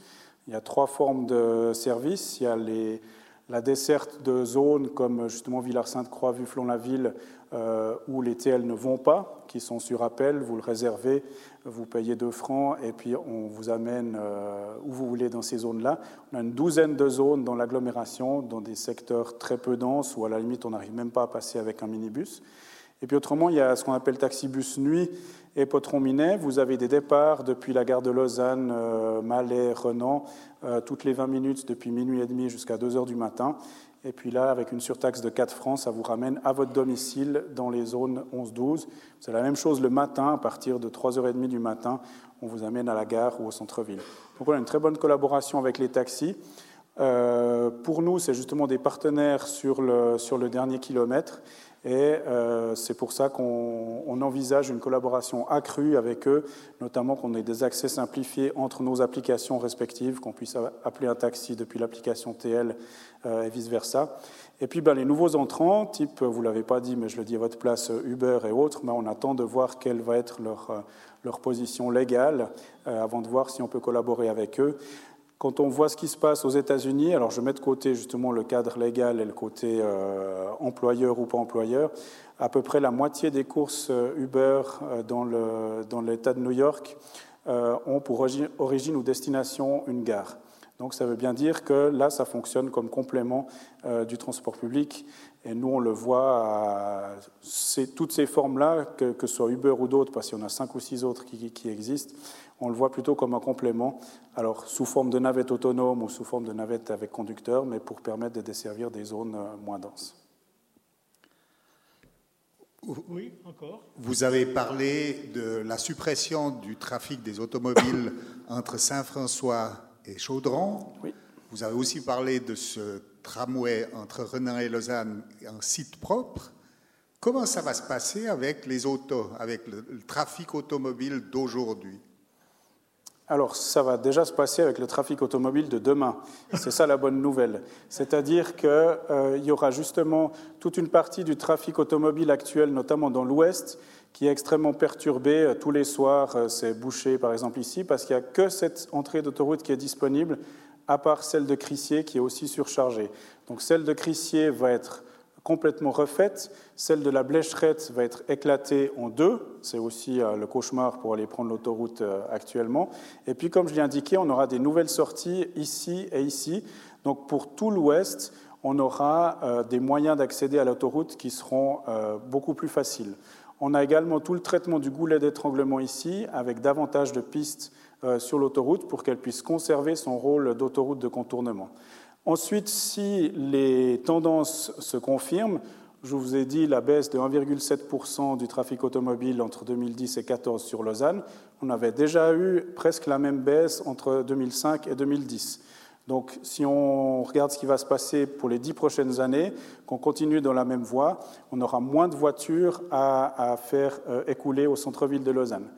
Il y a trois formes de services. Il y a les, la desserte de zones comme justement Villars-Sainte-Croix, Vufflon-la-Ville, euh, où les TL ne vont pas, qui sont sur appel, vous le réservez, vous payez 2 francs et puis on vous amène euh, où vous voulez dans ces zones-là. On a une douzaine de zones dans l'agglomération, dans des secteurs très peu denses, où à la limite on n'arrive même pas à passer avec un minibus. Et puis autrement, il y a ce qu'on appelle taxibus nuit et Potron-Minet. Vous avez des départs depuis la gare de Lausanne, euh, Malais, Renan, euh, toutes les 20 minutes depuis minuit et demi jusqu'à 2 heures du matin. Et puis là, avec une surtaxe de 4 francs, ça vous ramène à votre domicile dans les zones 11-12. C'est la même chose le matin, à partir de 3h30 du matin, on vous amène à la gare ou au centre-ville. Donc on a une très bonne collaboration avec les taxis. Euh, pour nous, c'est justement des partenaires sur le dernier kilomètre. Et euh, c'est pour ça qu'on envisage une collaboration accrue avec eux, notamment qu'on ait des accès simplifiés entre nos applications respectives, qu'on puisse appeler un taxi depuis l'application TL euh, et vice-versa. Et puis ben, les nouveaux entrants, type, vous ne l'avez pas dit, mais je le dis à votre place, Uber et autres, ben, on attend de voir quelle va être leur, leur position légale avant de voir si on peut collaborer avec eux. Quand on voit ce qui se passe aux États-Unis, alors je mets de côté justement le cadre légal et le côté euh, employeur ou pas employeur, à peu près la moitié des courses euh, Uber euh, dans l'État de New York ont pour origine ou destination une gare. Donc ça veut bien dire que là, ça fonctionne comme complément du transport public. Et nous, on le voit, toutes ces formes-là, que, ce soit Uber ou d'autres, parce qu'il y en a cinq ou six autres qui, qui existent, on le voit plutôt comme un complément, alors sous forme de navette autonome ou sous forme de navette avec conducteur, mais pour permettre de desservir des zones euh, moins denses. Oui, encore. Vous avez parlé de la suppression du trafic des automobiles entre Saint-François et Chaudron. Oui. Vous avez aussi parlé de ce tramway entre Renan et Lausanne, un site propre. Comment ça va se passer avec les autos, avec le, trafic automobile d'aujourd'hui? Alors, ça va déjà se passer avec le trafic automobile de demain. C'est ça la bonne nouvelle. C'est-à-dire qu'il euh, y aura justement toute une partie du trafic automobile actuel, notamment dans l'Ouest, qui est extrêmement perturbé. Euh, tous les soirs, euh, c'est bouché, par exemple, ici, parce qu'il n'y a que cette entrée d'autoroute qui est disponible, à part celle de Crissier, qui est aussi surchargée. Donc, celle de Crissier va être complètement refaite. Celle de la Blécherette va être éclatée en deux. C'est aussi euh, le cauchemar pour aller prendre l'autoroute actuellement. Et puis, comme je l'ai indiqué, on aura des nouvelles sorties ici et ici. Donc, pour tout l'ouest, on aura des moyens d'accéder à l'autoroute qui seront beaucoup plus faciles. On a également tout le traitement du goulet d'étranglement ici, avec davantage de pistes euh, sur l'autoroute pour qu'elle puisse conserver son rôle d'autoroute de contournement. Ensuite, si les tendances se confirment, je vous ai dit la baisse de 1,7% du trafic automobile entre 2010 et 2014 sur Lausanne. On avait déjà eu presque la même baisse entre 2005 et 2010. Donc, si on regarde ce qui va se passer pour les dix prochaines années, qu'on continue dans la même voie, on aura moins de voitures à, faire euh, écouler au centre-ville de Lausanne.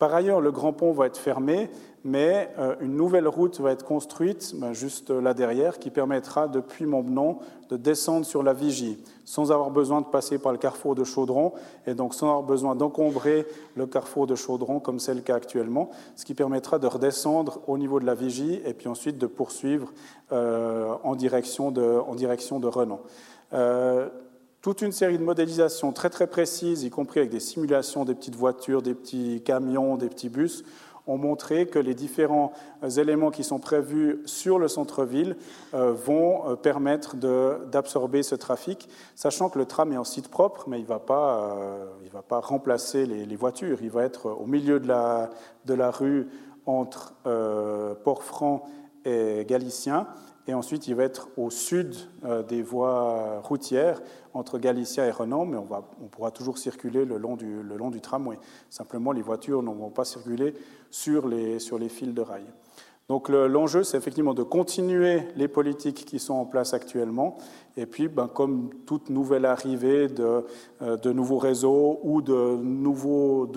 Par ailleurs, le Grand Pont va être fermé, mais euh, une nouvelle route va être construite, ben, juste là derrière, qui permettra depuis Montbenon de descendre sur la Vigie, sans avoir besoin de passer par le carrefour de Chaudron, et donc sans avoir besoin d'encombrer le carrefour de Chaudron, comme c'est le cas actuellement, ce qui permettra de redescendre au niveau de la Vigie, et puis ensuite de poursuivre euh, en, direction de, Renan. Euh, toute une série de modélisations très très précises, y compris avec des simulations des petites voitures, des petits camions, des petits bus, ont montré que les différents euh, éléments qui sont prévus sur le centre-ville euh, vont euh, permettre d'absorber ce trafic, sachant que le tram est en site propre, mais il ne va, pas, remplacer les, voitures. Il va être au milieu de la, de la rue entre Port-Franc et Galicien et ensuite il va être au sud euh, des voies routières entre Galicia et Renan, mais on, pourra toujours circuler le long, du, le long tramway. Simplement, les voitures ne vont pas circuler sur les, sur les fils de rail. Donc l'enjeu, c'est effectivement de continuer les politiques qui sont en place actuellement, et puis, ben, comme toute nouvelle arrivée de, euh, nouveaux réseaux ou de,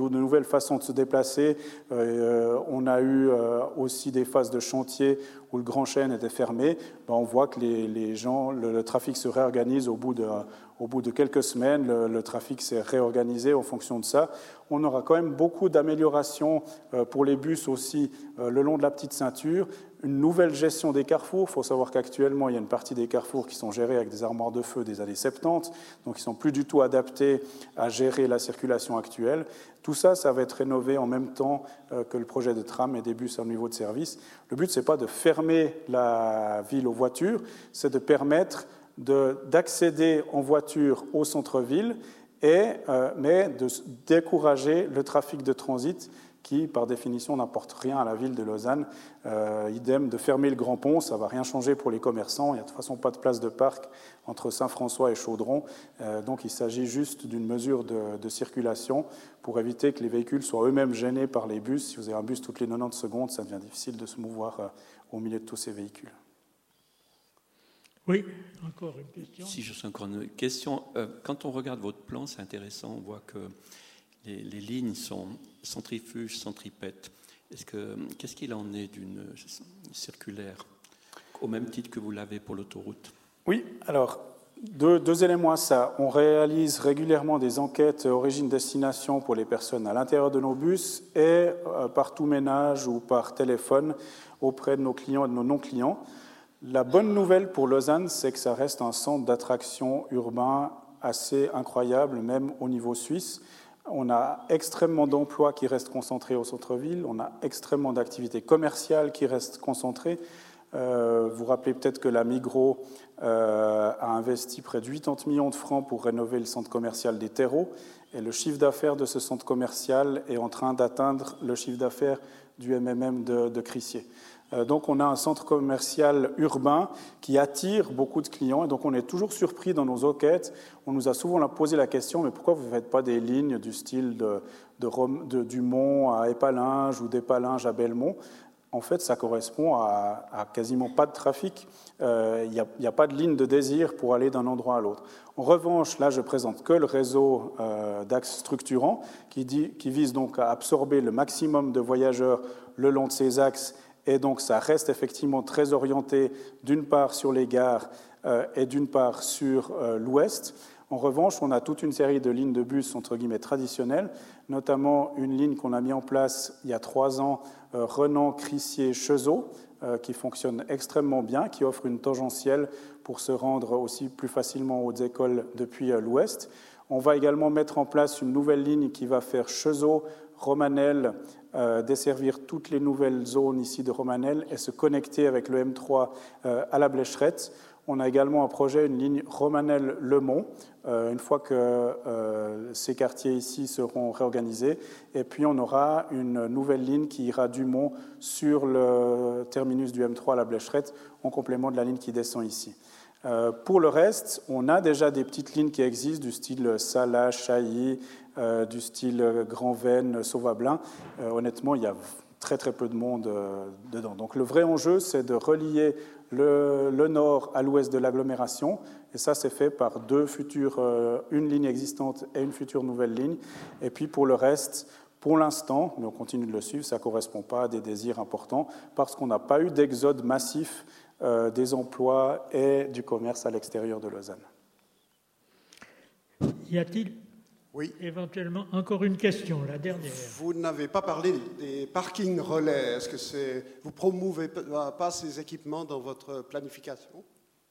nouvelles façons de se déplacer, euh, on a eu euh, aussi des phases de chantier où le grand chêne était fermé. Ben, on voit que les, gens, le, trafic se réorganise au bout de, quelques semaines. Le trafic s'est réorganisé en fonction de ça. On aura quand même beaucoup d'améliorations pour les bus aussi le long de la petite ceinture une nouvelle gestion des carrefours. Il faut savoir qu'actuellement, il y a une partie des carrefours qui sont gérés avec des armoires de feu des années 70, donc ils ne sont plus du tout adaptés à gérer la circulation actuelle. Tout ça, ça va être rénové en même temps euh, que le projet de tram et des bus à niveau de service. Le but, ce n'est pas de fermer la ville aux voitures, c'est de permettre d'accéder en voiture au centre-ville, euh, mais de décourager le trafic de transit qui, par définition, n'apporte rien à la ville de Lausanne. Euh, idem de fermer le Grand Pont, ça ne va rien changer pour les commerçants. Il n'y a de toute façon pas de place de parc entre Saint-François et Chaudron. Euh, donc il s'agit juste d'une mesure de, circulation pour éviter que les véhicules soient eux-mêmes gênés par les bus. Si vous avez un bus toutes les 90 secondes, ça devient difficile de se mouvoir euh, au milieu de tous ces véhicules. Oui, encore une question. Si je suis encore une question. quand on regarde votre plan, c'est intéressant. On voit que les, lignes sont centrifuges, centripètes. Qu'est-ce qu'il en est d'une circulaire, au même titre que vous l'avez pour l'autoroute? Oui, alors deux, éléments à ça. On réalise régulièrement des enquêtes origine-destination pour les personnes à l'intérieur de nos bus et euh, par tout ménage ou par téléphone auprès de nos clients et de nos non-clients. La bonne nouvelle pour Lausanne, c'est que ça reste un centre d'attraction urbain assez incroyable, même au niveau suisse. On a extrêmement d'emplois qui restent concentrés au centre-ville, on a extrêmement d'activités commerciales qui restent concentrées. Euh, vous rappelez peut-être que la Migros euh, a investi près de 80 millions de francs pour rénover le centre commercial des terreaux, et le chiffre d'affaires de ce centre commercial est en train d'atteindre le chiffre d'affaires du MMM de, de Crissier. Euh, donc on a un centre commercial urbain qui attire beaucoup de clients et donc on est toujours surpris dans nos enquêtes. On nous a souvent posé la question mais pourquoi vous ne faites pas des lignes du style de, de, Rome, Dumont à Épalinges ou d'Épalinges à Belmont? En fait, ça correspond à, quasiment pas de trafic. Il n'y a, pas de ligne de désir pour aller d'un endroit à l'autre. En revanche, là, je présente que le réseau d'axes structurants qui vise donc à absorber le maximum de voyageurs le long de ces axes et donc ça reste effectivement très orienté d'une part sur les gares et d'une part sur l'ouest. En revanche, on a toute une série de lignes de bus entre guillemets traditionnelles, notamment une ligne qu'on a mis en place il y a trois ans, euh, Renan, Crissier, Chezeau, euh, qui fonctionne extrêmement bien, qui offre une tangentielle pour se rendre aussi plus facilement aux écoles depuis euh, l'ouest. On va également mettre en place une nouvelle ligne qui va faire Chezeau, Romanel, desservir toutes les nouvelles zones ici de Romanel et se connecter avec le M3 à la Blécherette. On a également un projet, une ligne Romanel-Le-Mont, euh, une fois que euh, ces quartiers ici seront réorganisés. Et puis on aura une nouvelle ligne qui ira du Mont sur le terminus du M3 à la Blécherette, en complément de la ligne qui descend ici. Euh, pour le reste, on a déjà des petites lignes qui existent du style Sala, Chailly, du style Grand Veine, Sauvablin. honnêtement, il y a très très peu de monde dedans. Donc le vrai enjeu, c'est de relier le, nord à l'ouest de l'agglomération. Et ça, c'est fait par deux futures, euh, une ligne existante et une future nouvelle ligne. Et puis pour le reste, pour l'instant, mais on continue de le suivre, ça ne correspond pas à des désirs importants parce qu'on n'a pas eu d'exode massif euh, des emplois et du commerce à l'extérieur de Lausanne. Y a-t-il oui. Éventuellement, encore une question, la dernière. Vous n'avez pas parlé des parkings relais. Est-ce que c'est vous promouvez pas ces équipements dans votre planification?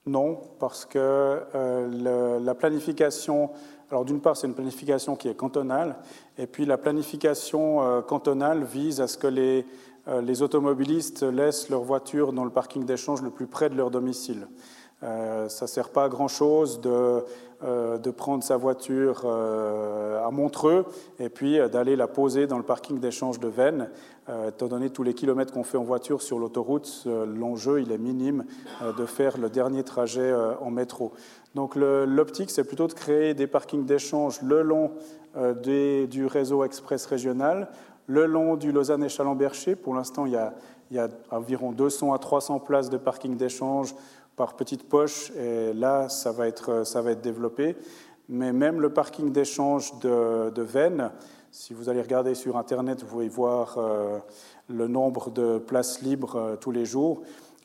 Non, parce que euh, la planification. Alors, d'une part, c'est une planification qui est cantonale, et puis la planification euh, cantonale vise à ce que les, euh, les automobilistes laissent leur voiture dans le parking d'échange le plus près de leur domicile. ça ne sert pas à grand-chose de euh, de prendre sa voiture euh, à Montreux et puis euh, d'aller la poser dans le parking d'échange de Vennes. étant donné tous les kilomètres qu'on fait en voiture sur l'autoroute, l'enjeu il est minime de faire le dernier trajet en métro. Donc l'optique, c'est plutôt de créer des parkings d'échange le long du réseau express régional, le long du Lausanne et Chalon-Bercher. Pour l'instant, il, il, y a environ 200 à 300 places de parking d'échange par petites poches, et là, ça va être, ça va être développé. Mais même le parking d'échange de, de Vennes, si vous allez regarder sur Internet, vous pouvez voir euh, le nombre de places libres euh, tous les jours.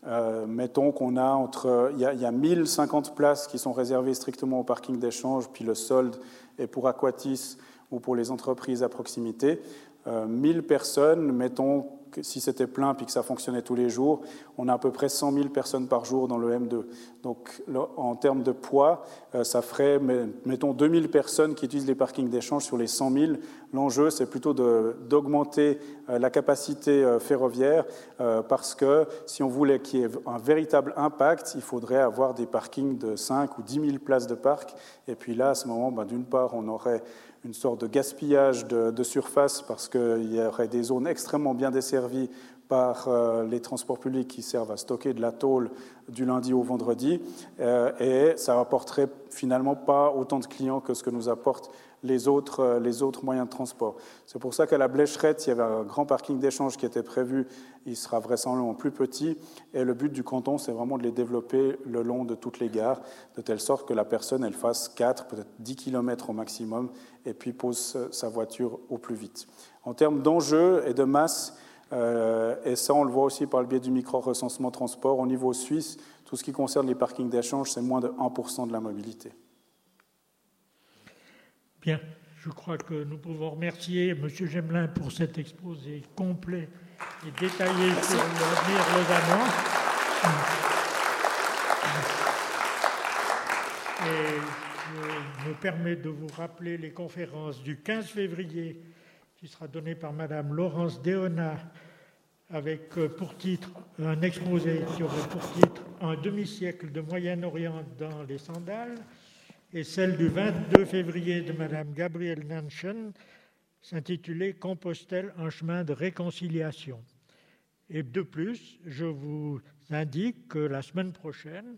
Euh, mettons qu'on a entre. Il y, a, y, a, 1050 places qui sont réservées strictement au parking d'échange, puis le solde est pour Aquatis ou pour les entreprises à proximité. 1000 personnes, mettons si c'était plein puis que ça fonctionnait tous les jours, on a à peu près 100 000 personnes par jour dans le M2. Donc en termes de poids, euh, ça ferait, mettons, 2000 personnes qui utilisent les parkings d'échange sur les 100 000. L'enjeu, c'est plutôt d'augmenter euh, la capacité euh, ferroviaire parce que si on voulait qu'il y ait un véritable impact, il faudrait avoir des parkings de 5 ou 10 000 places de parc. Et puis là, à ce moment, ben, d'une part, on aurait une sorte de gaspillage de, surface parce qu'il y aurait des zones extrêmement bien desservies par euh, les transports publics qui servent à stocker de la tôle du lundi au vendredi, euh, et ça apporterait finalement pas autant de clients que ce que nous apportent les autres, euh, les autres moyens de transport. C'est pour ça qu'à la Blécherette, il y avait un grand parking d'échange qui était prévu, il sera vraisemblablement plus petit, et le but du canton, c'est vraiment de les développer le long de toutes les gares, de telle sorte que la personne, elle fasse 4, peut-être 10 km au maximum, et puis pose sa voiture au plus vite. En termes d'enjeux et de masse, euh, et ça, on le voit aussi par le biais du micro-recensement transport. Au niveau suisse, tout ce qui concerne les parkings d'échange, c'est moins de 1% de la mobilité. Bien, je crois que nous pouvons remercier M. Gemelin pour cet exposé complet et détaillé sur l'avenir lausannois. Et je me permets de vous rappeler les conférences du 15 février qui sera donnée par Mme Laurence Déona avec euh, pour titre un exposé qui aurait pour titre Un demi-siècle de Moyen-Orient dans les sandales et celle du 22 février de Mme Gabrielle Nanchen, s'intitulée Compostelle, un chemin de réconciliation. Et de plus, je vous indique que la semaine prochaine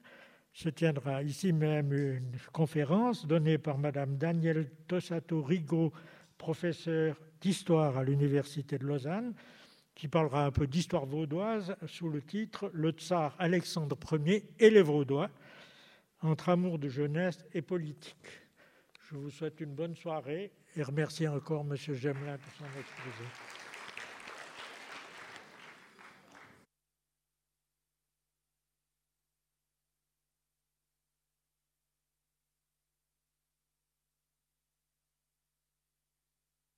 se tiendra ici même une conférence donnée par Mme Danielle Tossato Rigaud, professeure d'histoire à l'Université de Lausanne, qui parlera un peu d'histoire vaudoise sous le titre Le tsar Alexandre Ier et les Vaudois, entre amour de jeunesse et politique. Je vous souhaite une bonne soirée et remercie encore M. Gemelin pour son exposé.